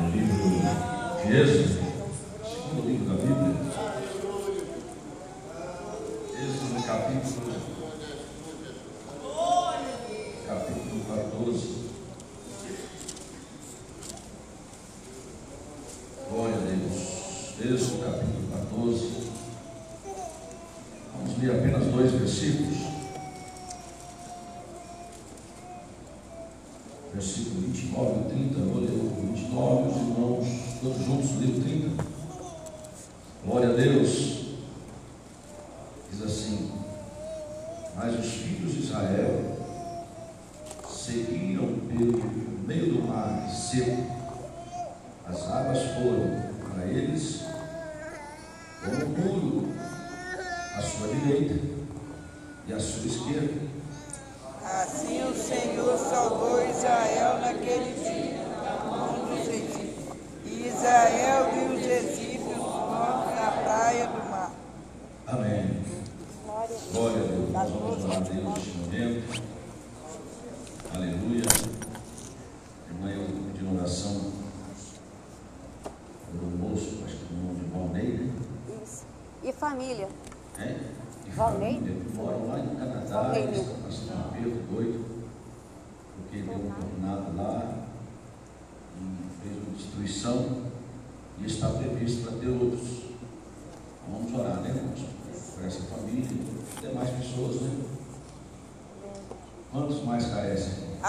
no livro de Êxodo, segundo livro da Bíblia, Êxodo capítulo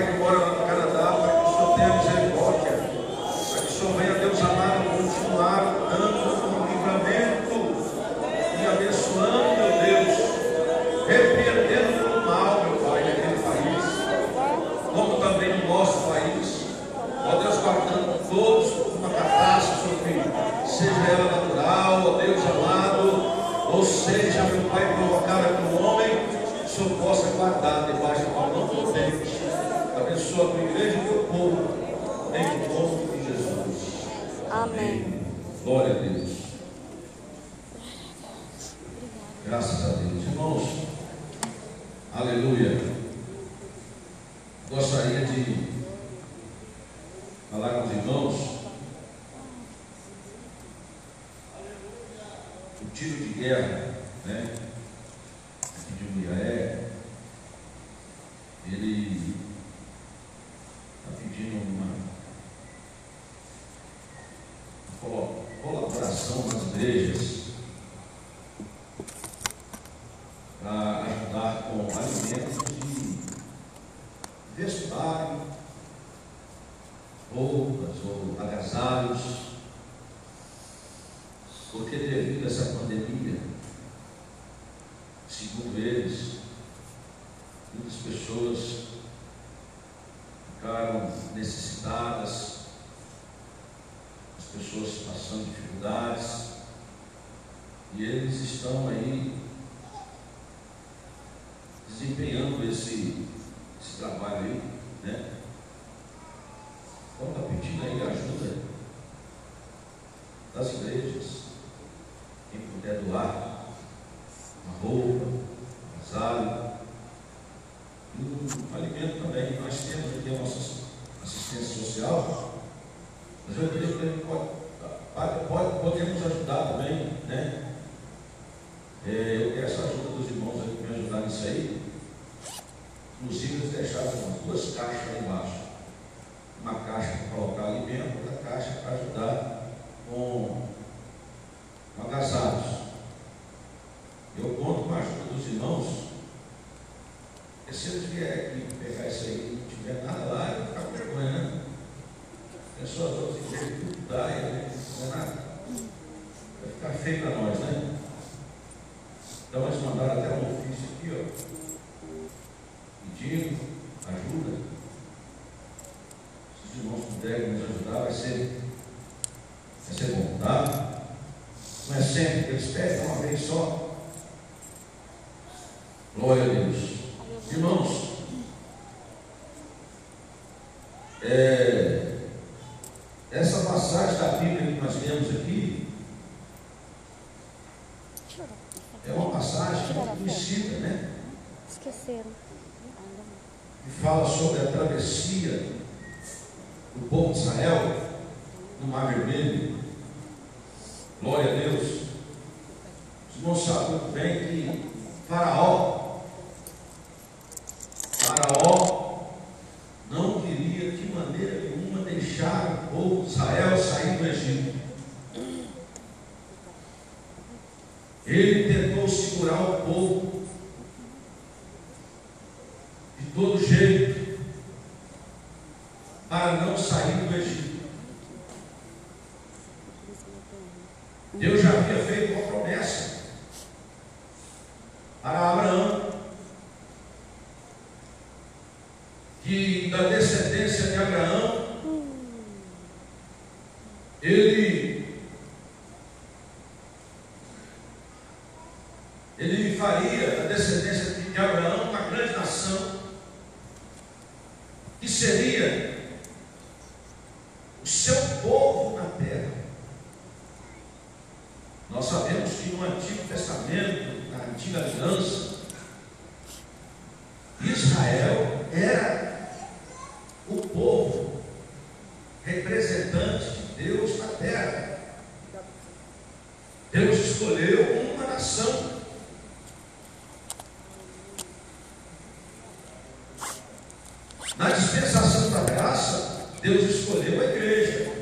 like one dispensação da graça, Deus escolheu a igreja.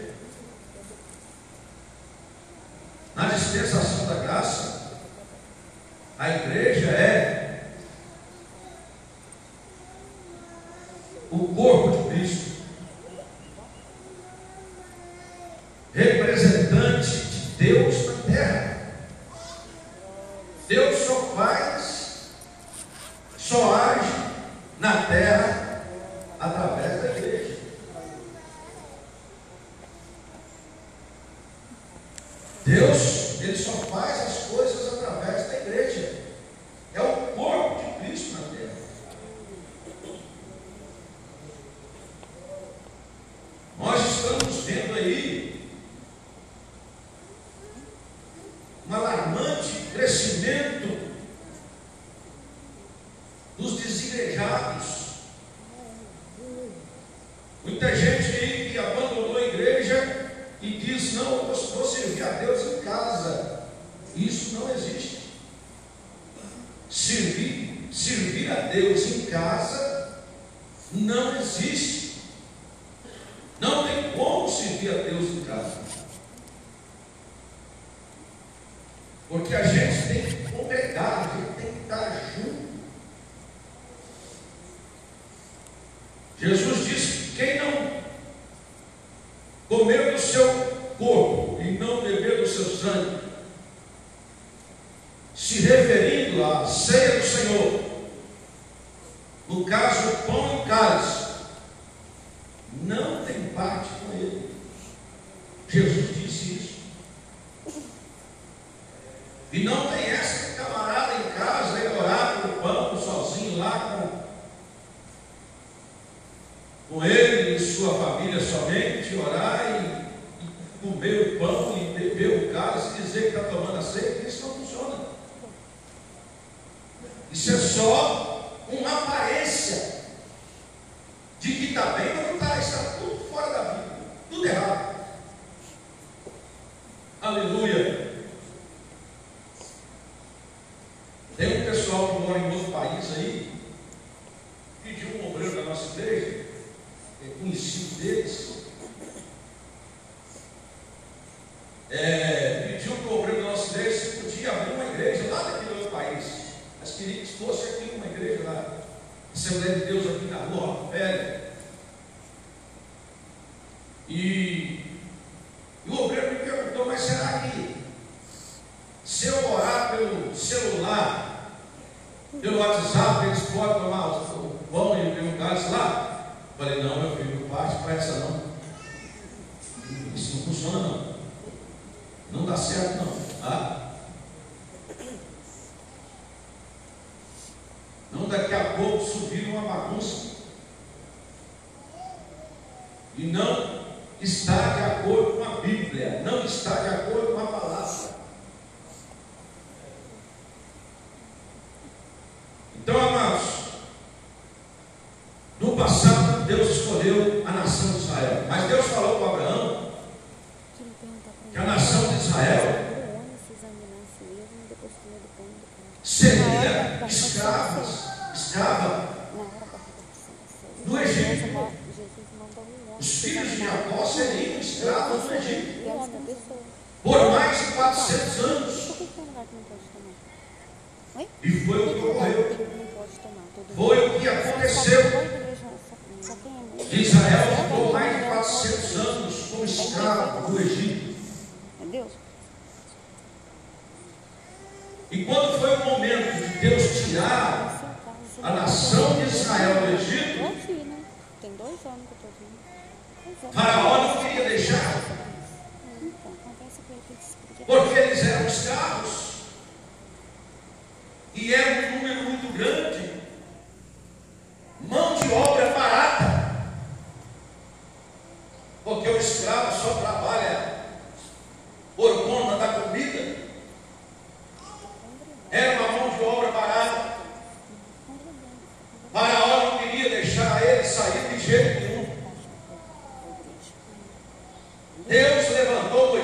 pessoal que mora em outro país aí pediu um obreiro da nossa igreja, é conhecido deles, é, pediu para o obreiro da nossa igreja se podia abrir uma igreja lá daquele outro país. Mas queria que fosse aqui uma igreja lá, Assembleia de Deus aqui na rua, velha.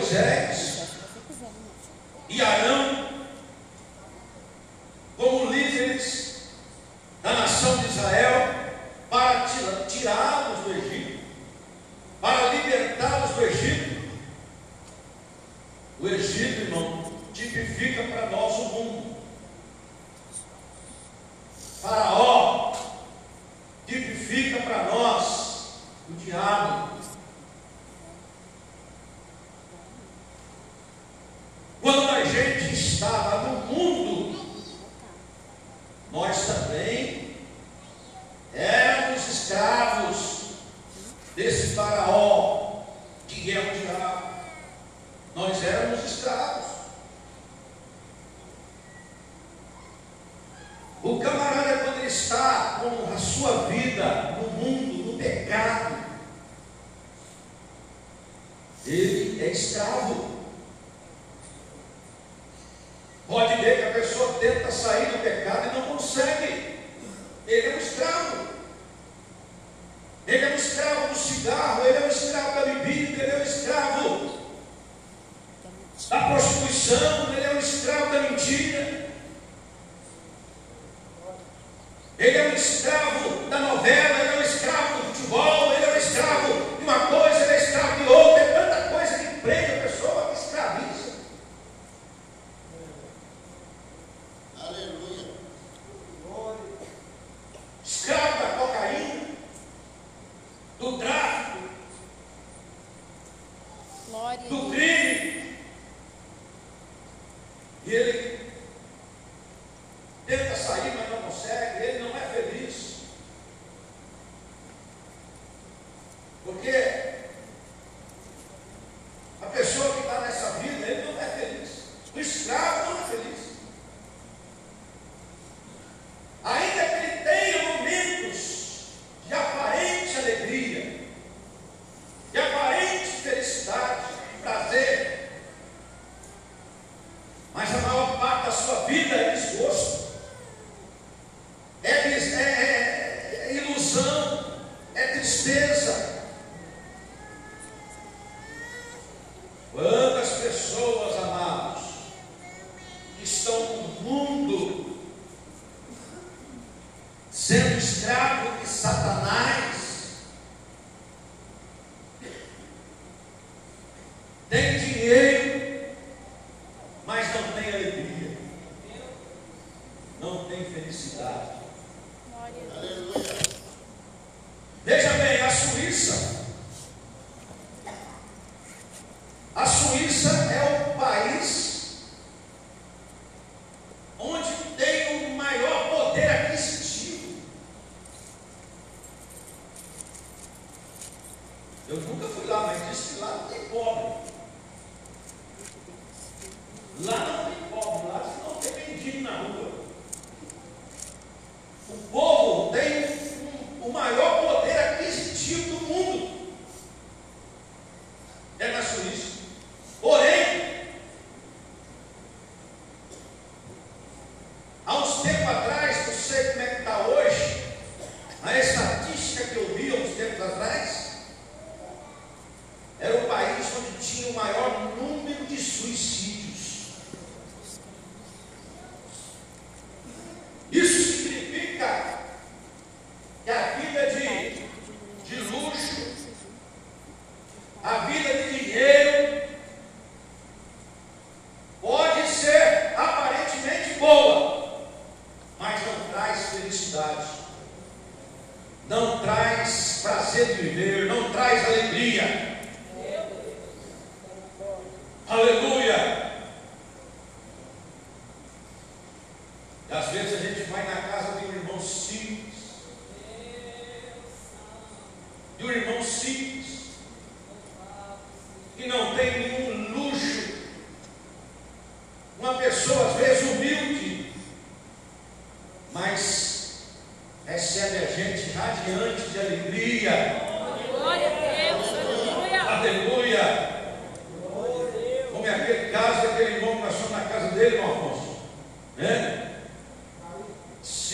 Sex. É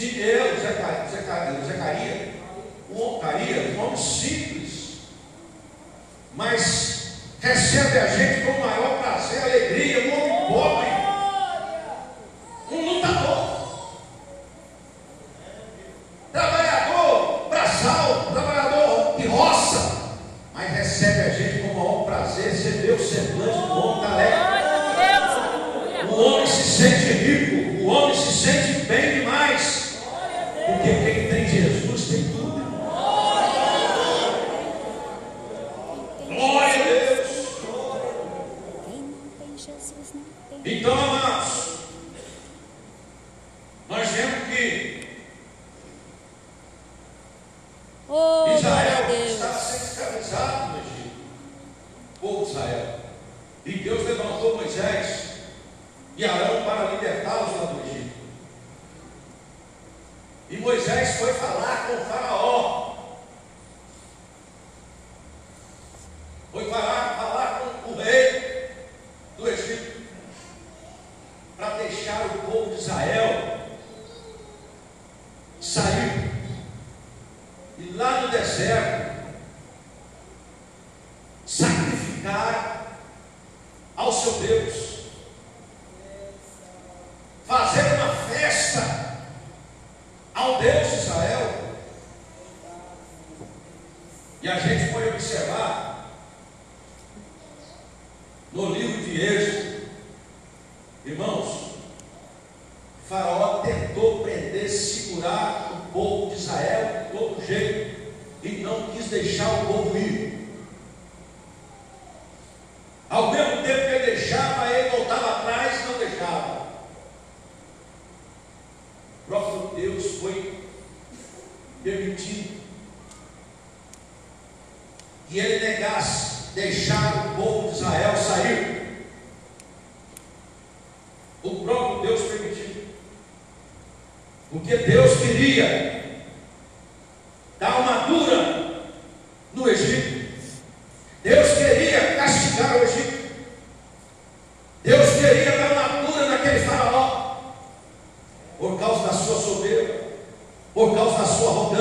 se eu, Zecaria, Zecaria um, Caria, um homem simples, mas recebe a gente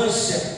arrogância,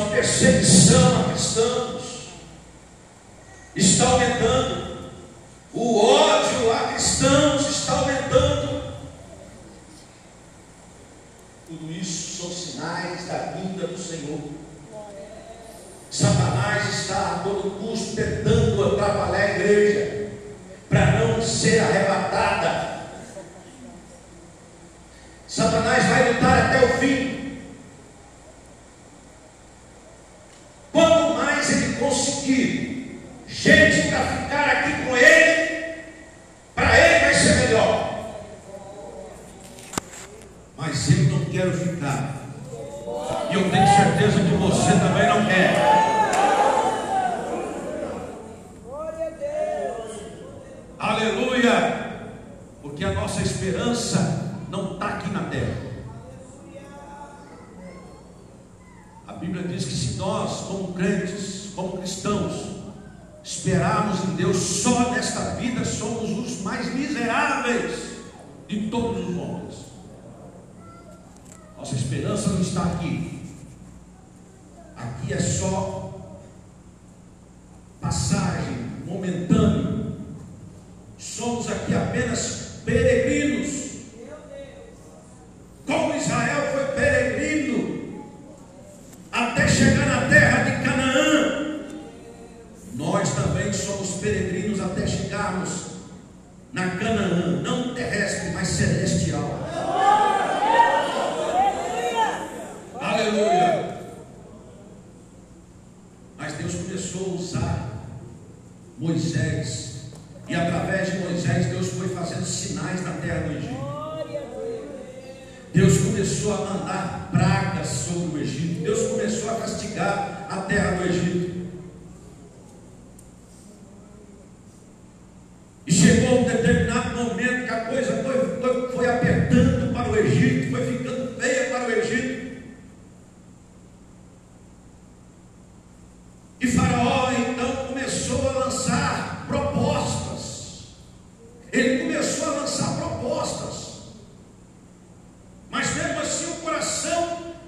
uma perseguição a cristãos. Está aumentando. O ódio a cristãos está aumentando. Tudo isso são sinais da vinda do Senhor.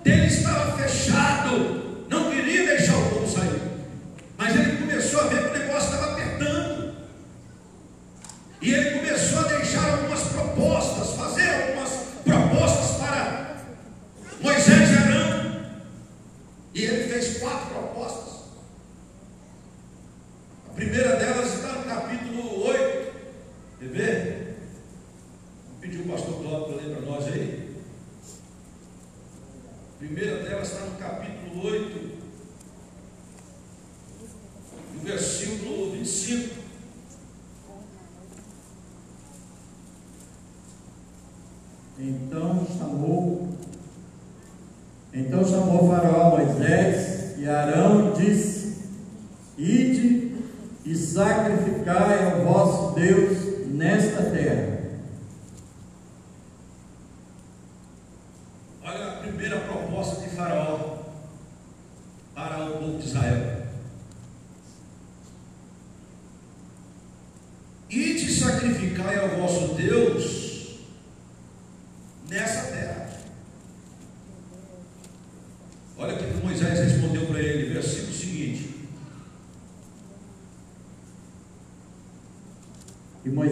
dele está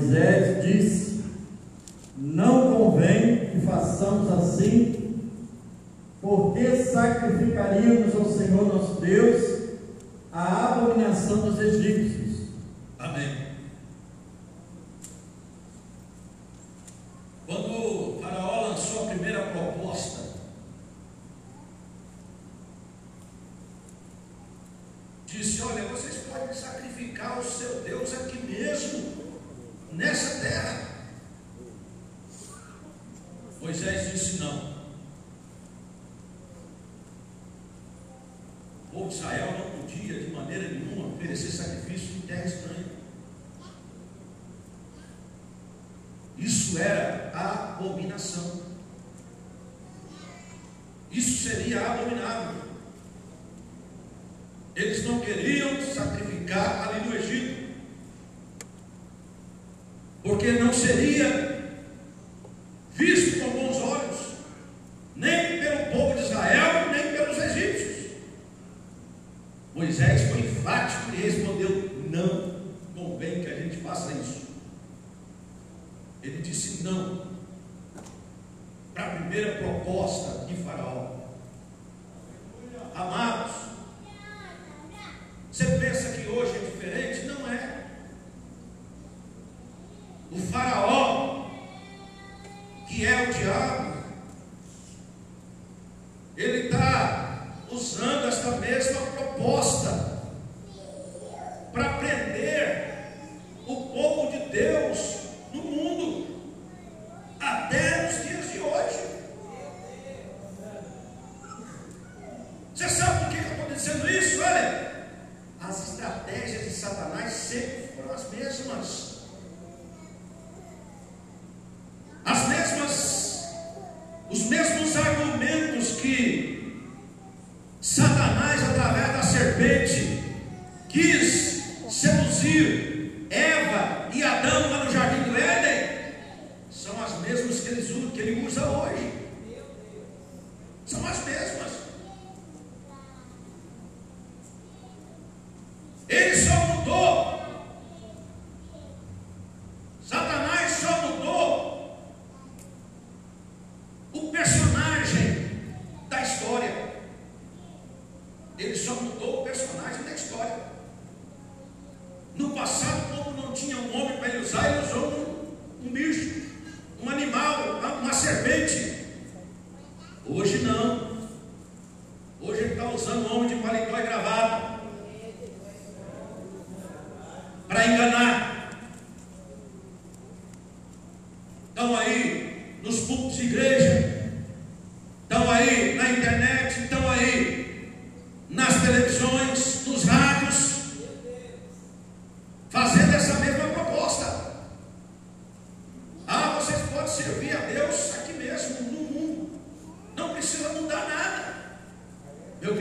Moisés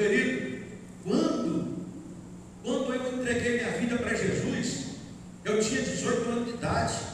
Querido, quando, quando eu entreguei minha vida para Jesus, eu tinha 18 anos de idade.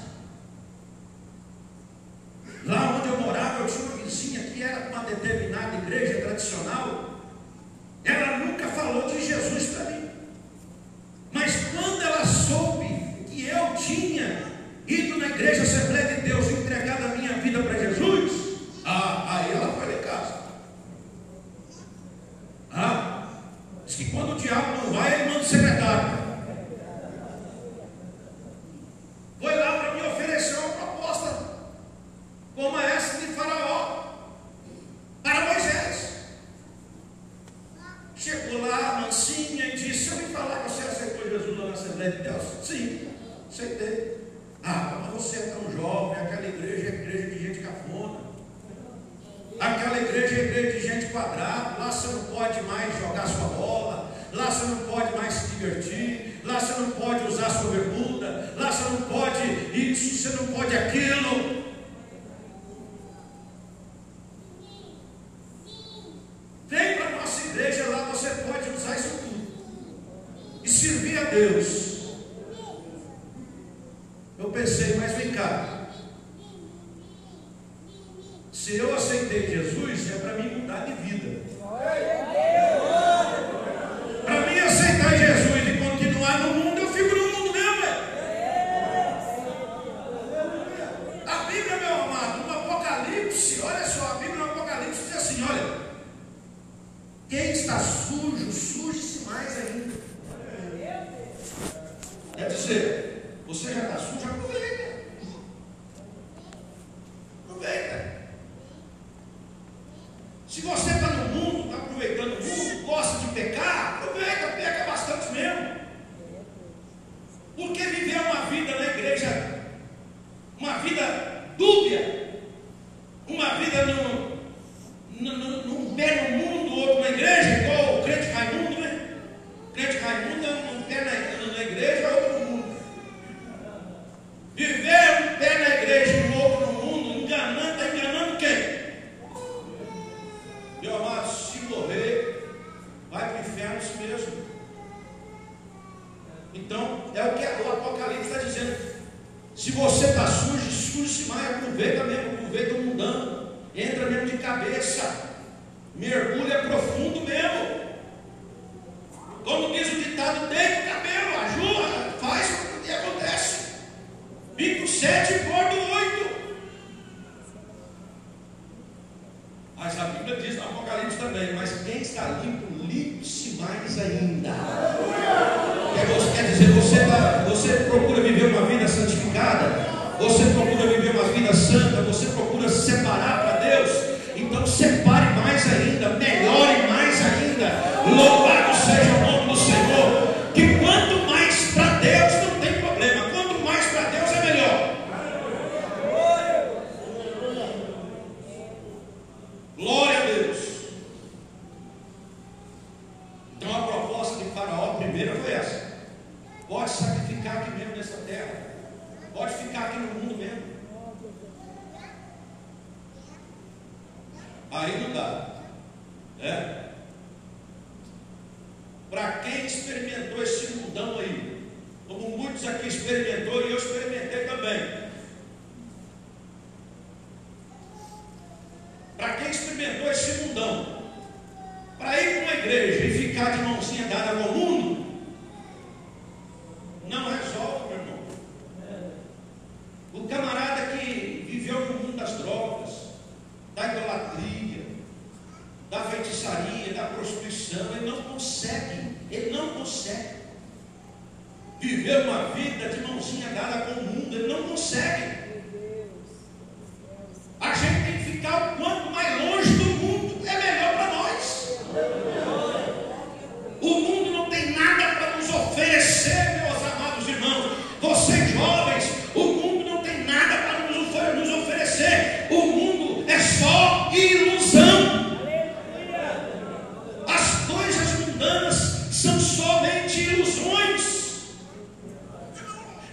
olhando de cabeça.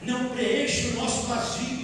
não preenche o nosso vazio.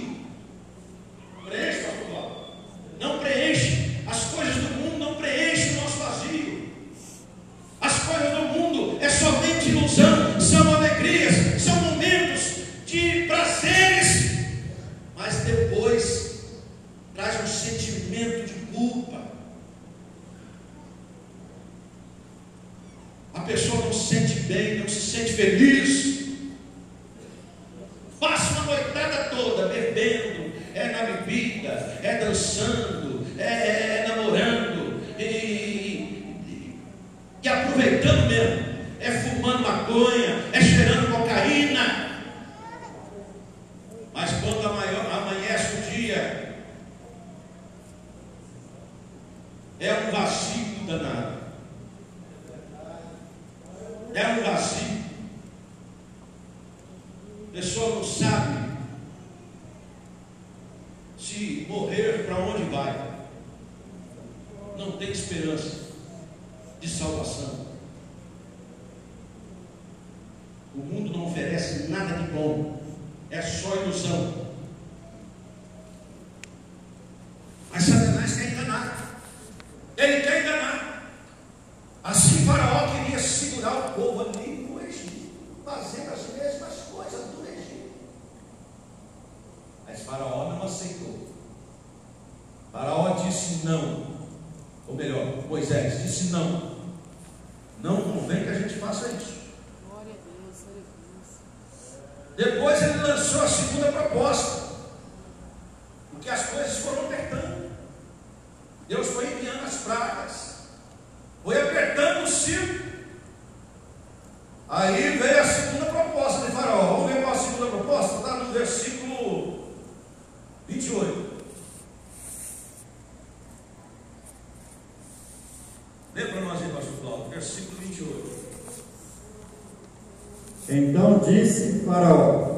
Disse Faraó: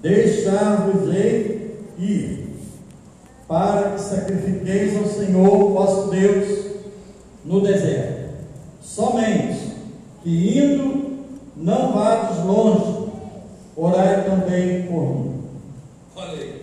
Deixar-vos-ei ir, para que sacrifiqueis ao Senhor vosso Deus no deserto. Somente que indo não vades longe, orai também por mim. Falei.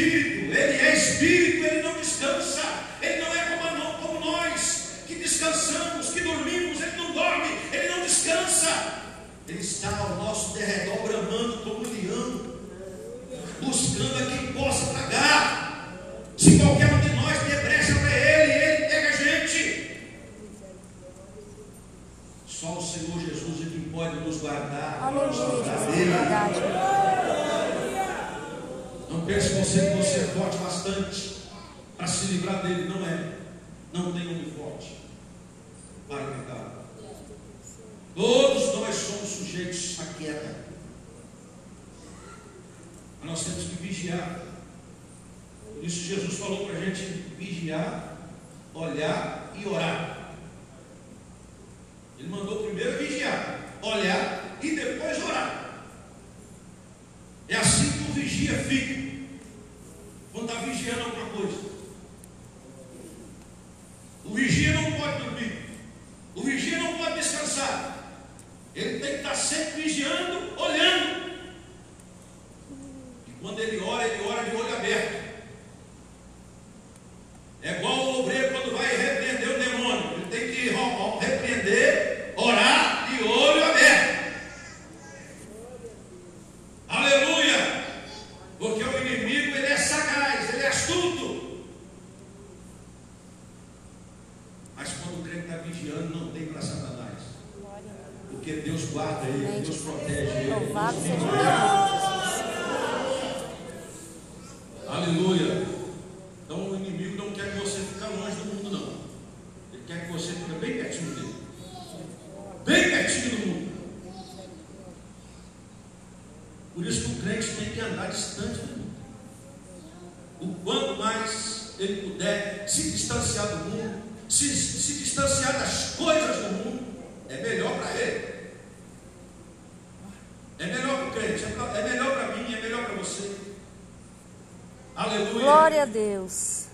É Glória a Deus.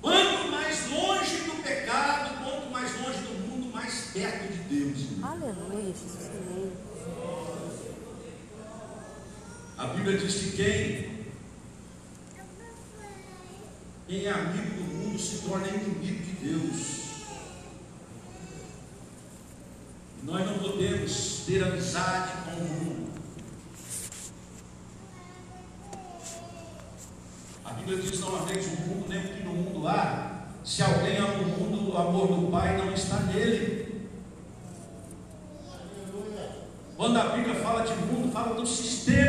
Quanto mais longe do pecado, quanto mais longe do mundo, mais perto de Deus. Aleluia, Jesus. A Bíblia diz que quem, quem é amigo do mundo se torna inimigo de Deus. Nós não podemos ter amizade Pai não está nele. Quando a Bíblia fala de mundo, fala do sistema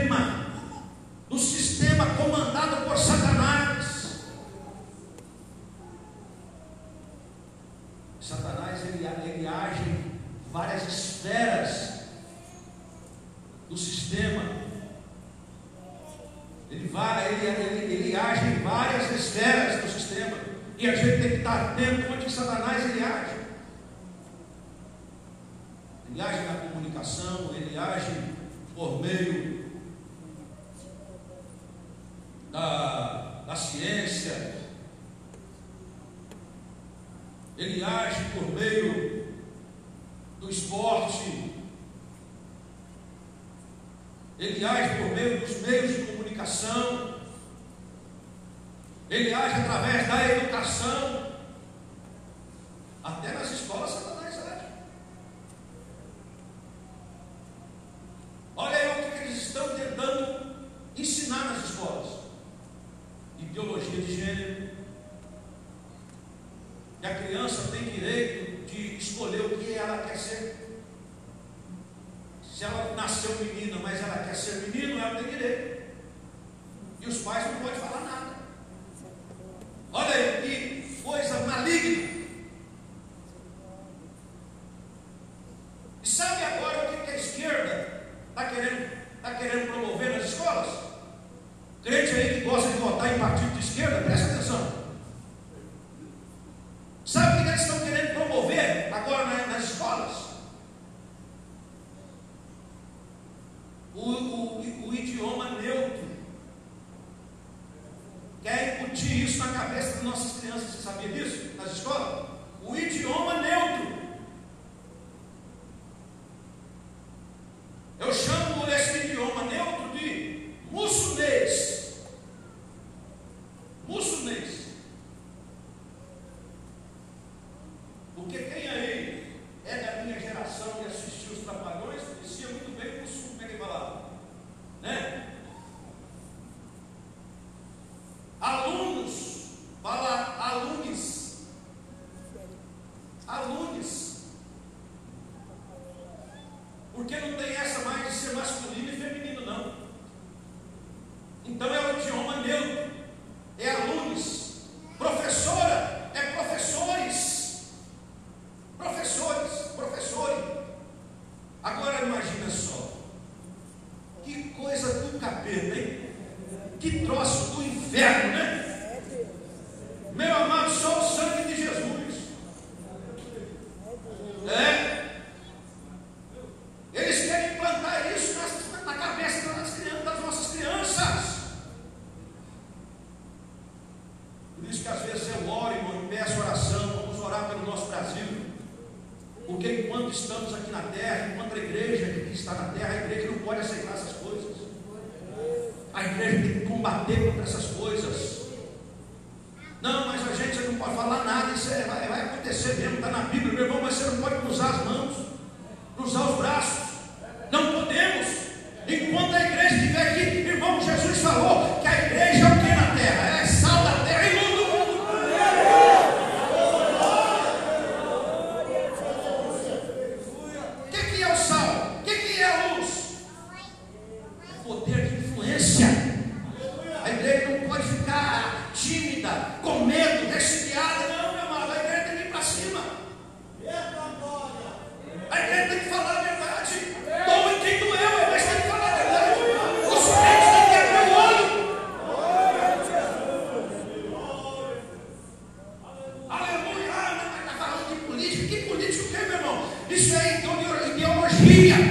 isso na cabeça das nossas crianças, você sabia disso? Nas escolas? O idioma ideologia.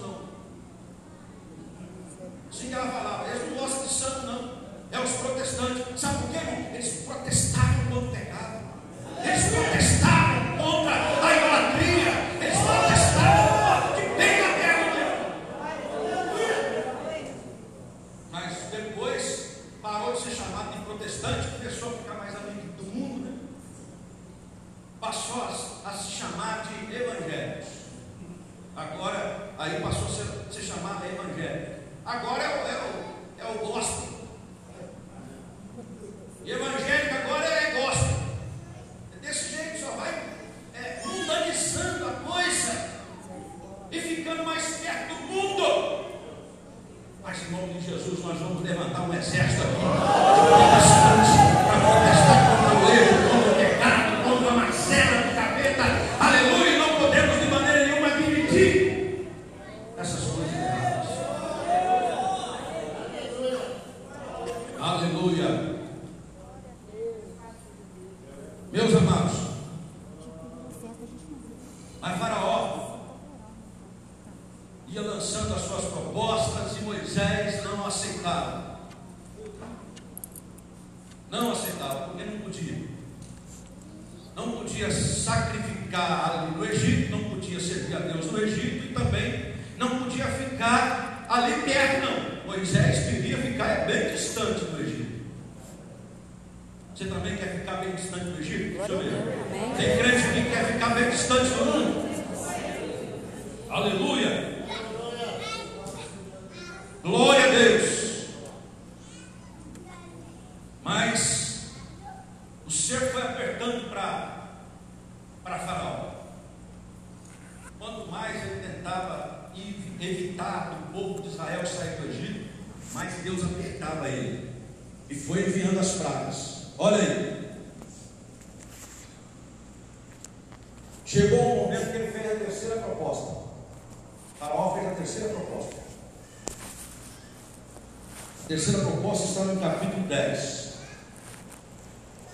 Não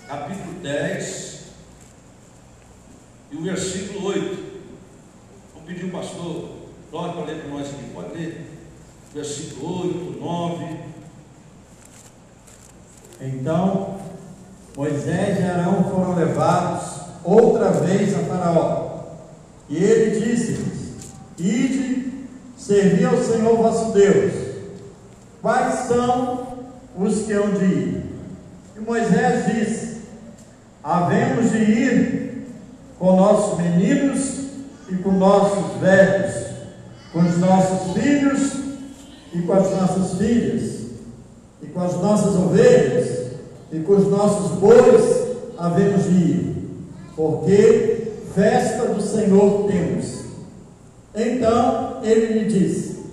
Capítulo 10 e o versículo 8. Vou pedir o pastor Dória para ler para nós aqui. Pode ler. Versículo 8, 9. Então Moisés e Arão foram levados outra vez a Faraó. E ele disse-lhes: Ide, servi ao Senhor vosso Deus. Quais são os que hão de ir? E Moisés disse: Havemos de ir com nossos meninos e com nossos velhos, com os nossos filhos e com as nossas filhas, e com as nossas ovelhas e com os nossos bois havemos de ir, porque festa do Senhor temos. Então ele lhe disse: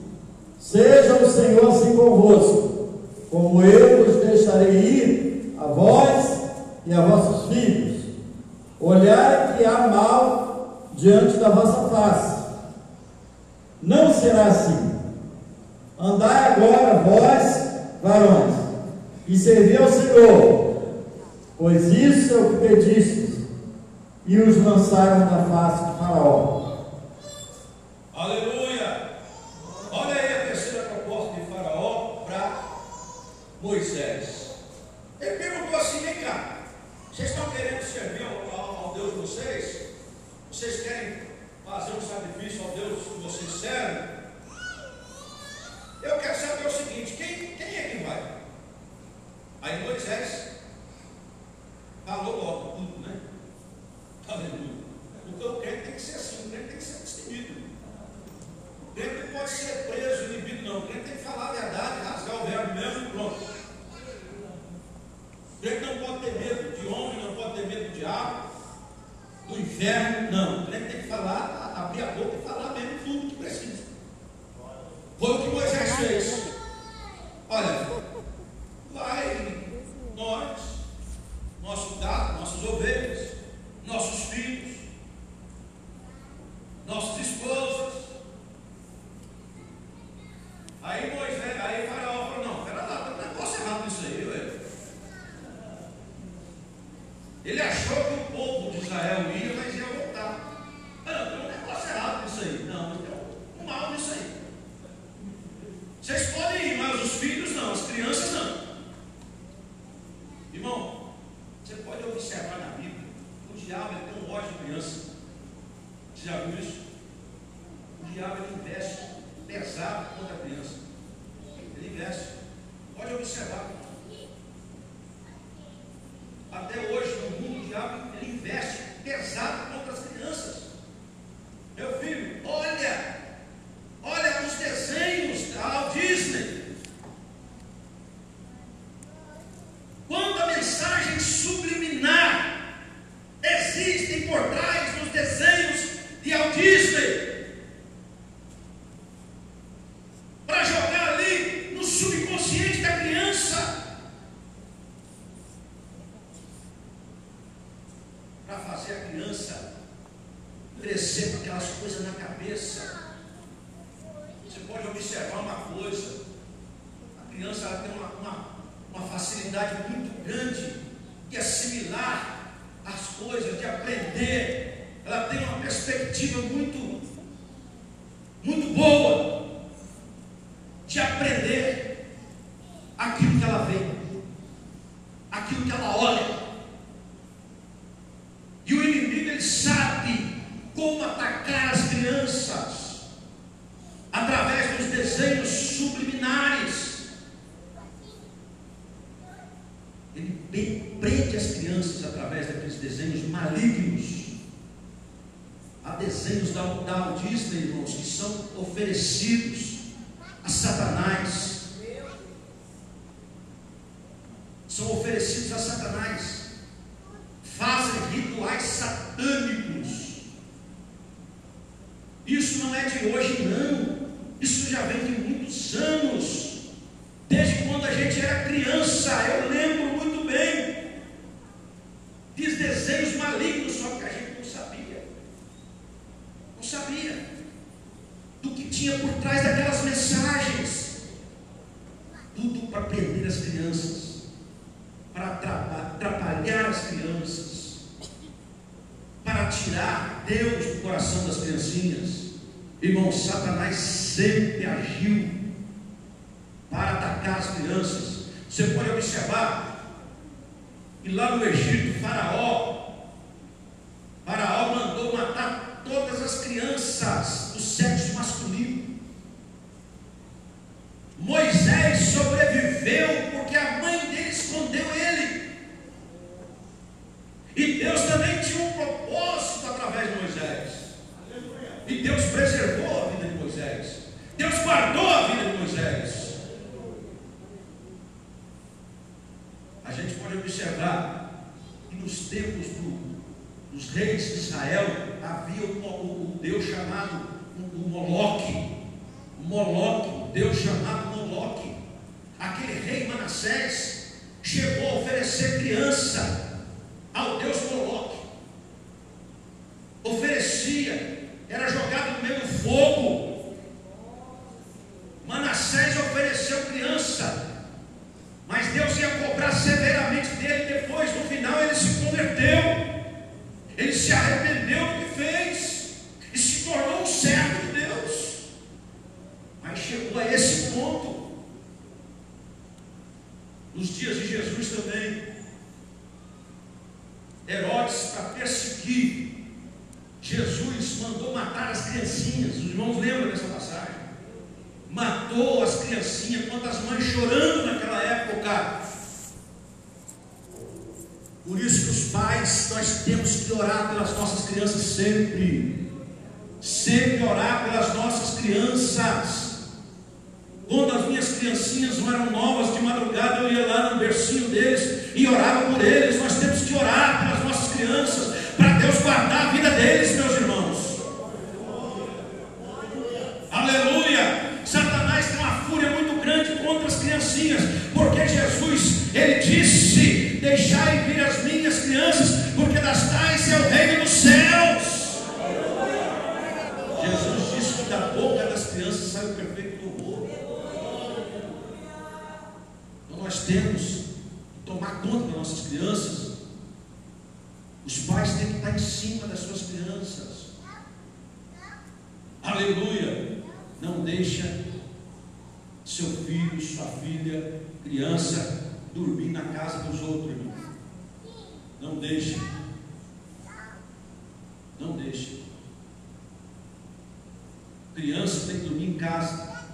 Seja o Senhor assim convosco, como eu vos deixarei ir a vós e a vossos filhos. Olhai que há mal diante da vossa face. Não será assim. Andai agora, vós, varões, e servi ao Senhor, pois isso é o que pedistes, e os lançaram da face de Faraó. Aleluia! Olha aí a terceira proposta de Faraó para Moisés. Ele perguntou assim: vem cá, vocês estão querendo servir ao, ao, ao Deus de vocês? Vocês querem fazer um sacrifício ao Deus que vocês servem? Eu quero saber o seguinte: quem, quem é que vai? Aí Moisés falou logo tudo, né? Aleluia. Porque o crente tem que ser assim, o crente tem que ser destemido. O crente não pode ser preso, inibido, não. O crente tem que falar a verdade, rasgar o verbo mesmo e pronto. O crente não pode ter medo de homem, não pode ter medo do diabo, do inferno, não. O crente tem que falar, abrir a boca e falar mesmo tudo que precisa. Foi o que Moisés fez. Olha, vai nós, nosso gado, nossas ovelhas, nossos filhos, nossas esposas. Aí Moisés, sabia do que tinha por trás daquelas mensagens. Tudo para prender as crianças, para atrapalhar as crianças, para tirar Deus do coração das criancinhas. Irmão, Satanás sempre agiu para atacar as crianças. Você pode observar que lá no Egito, Faraó Deixai vir as minhas crianças, porque das tais é o reino dos céus. Jesus disse que da boca das crianças sai o perfeito louvor. Então nós temos que tomar conta das nossas crianças. Os pais têm que estar em cima das suas crianças. Aleluia! Não deixa seu filho, sua filha, criança dormir na casa dos outros, irmão. Não deixe. Não deixe. Criança tem que dormir em casa.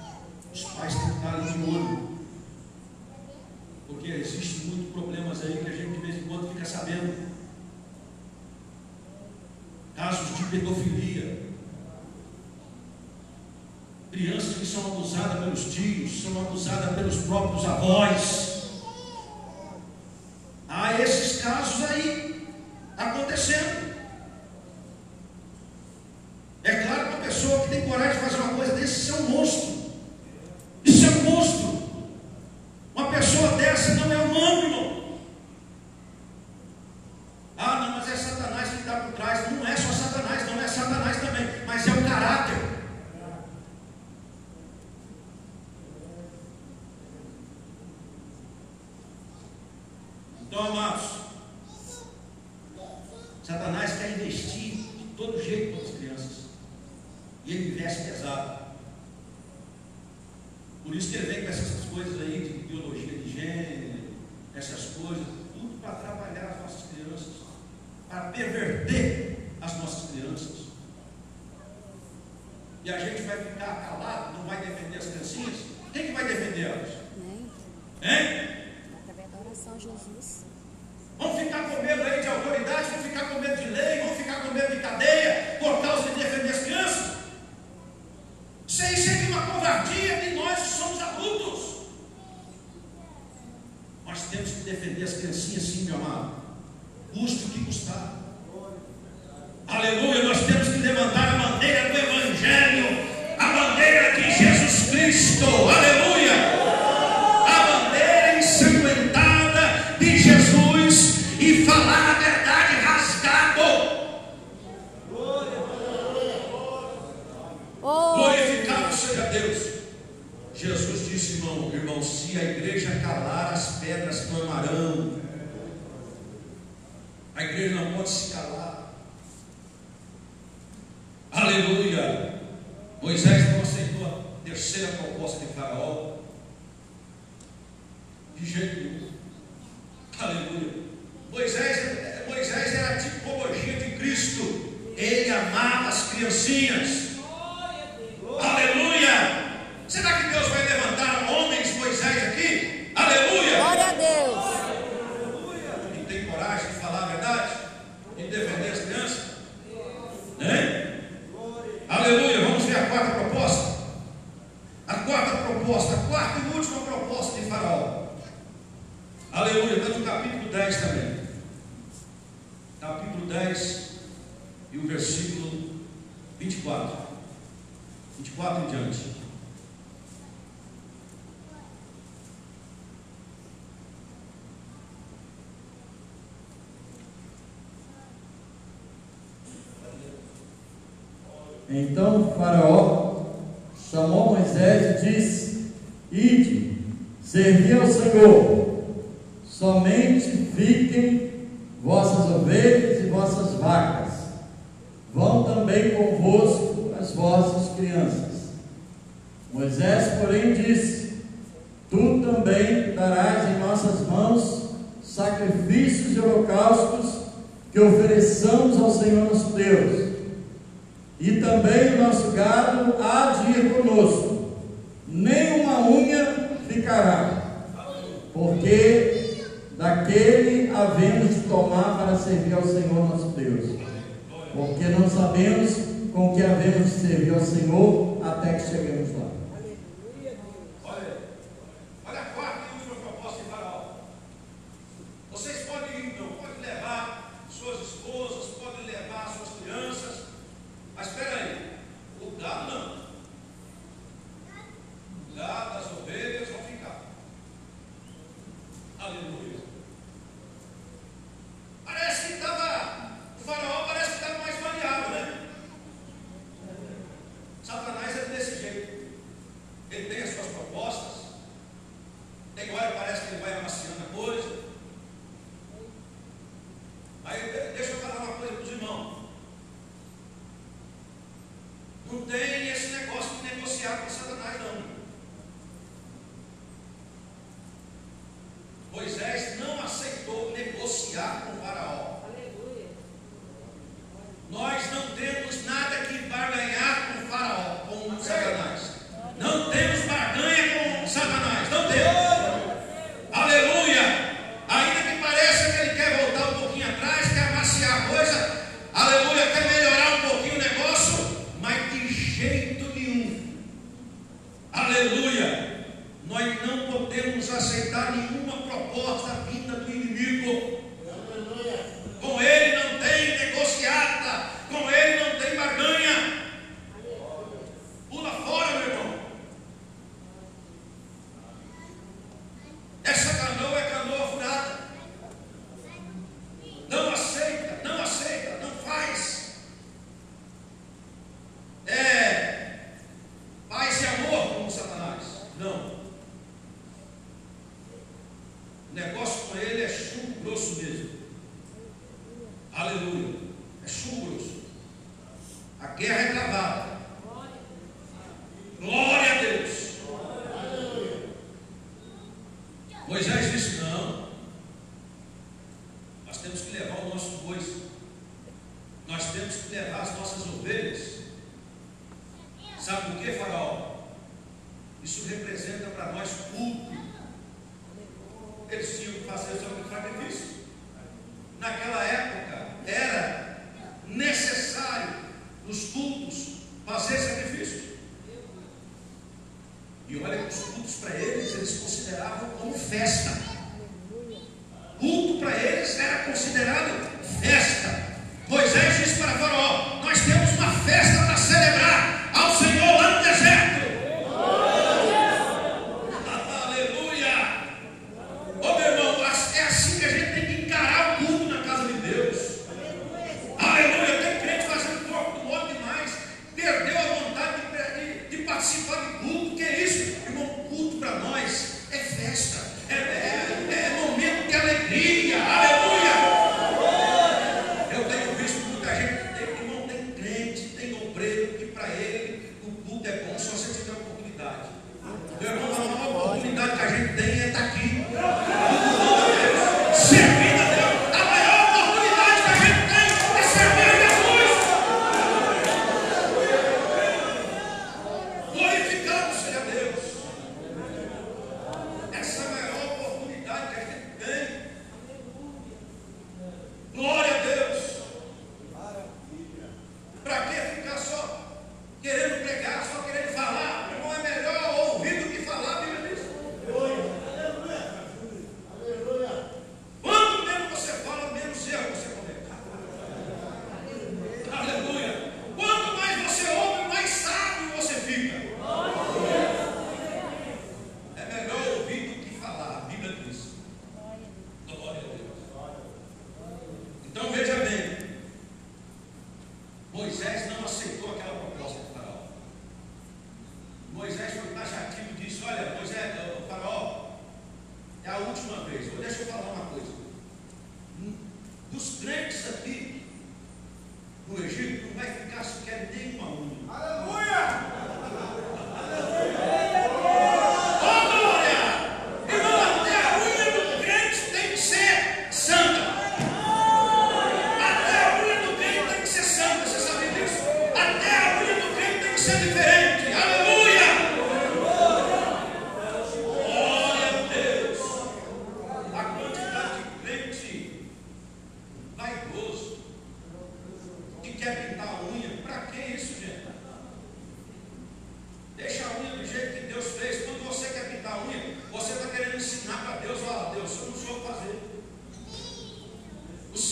Os pais têm que estar de olho. Porque existem muitos problemas aí que a gente de vez em quando fica sabendo. Casos de pedofilia. Crianças que são abusadas pelos tios, são abusadas pelos próprios avós. Há esses casos aí acontecendo. É claro que uma pessoa que tem coragem de fazer uma coisa desse é um monstro. Então Faraó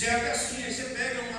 Certo é assim, aí você pega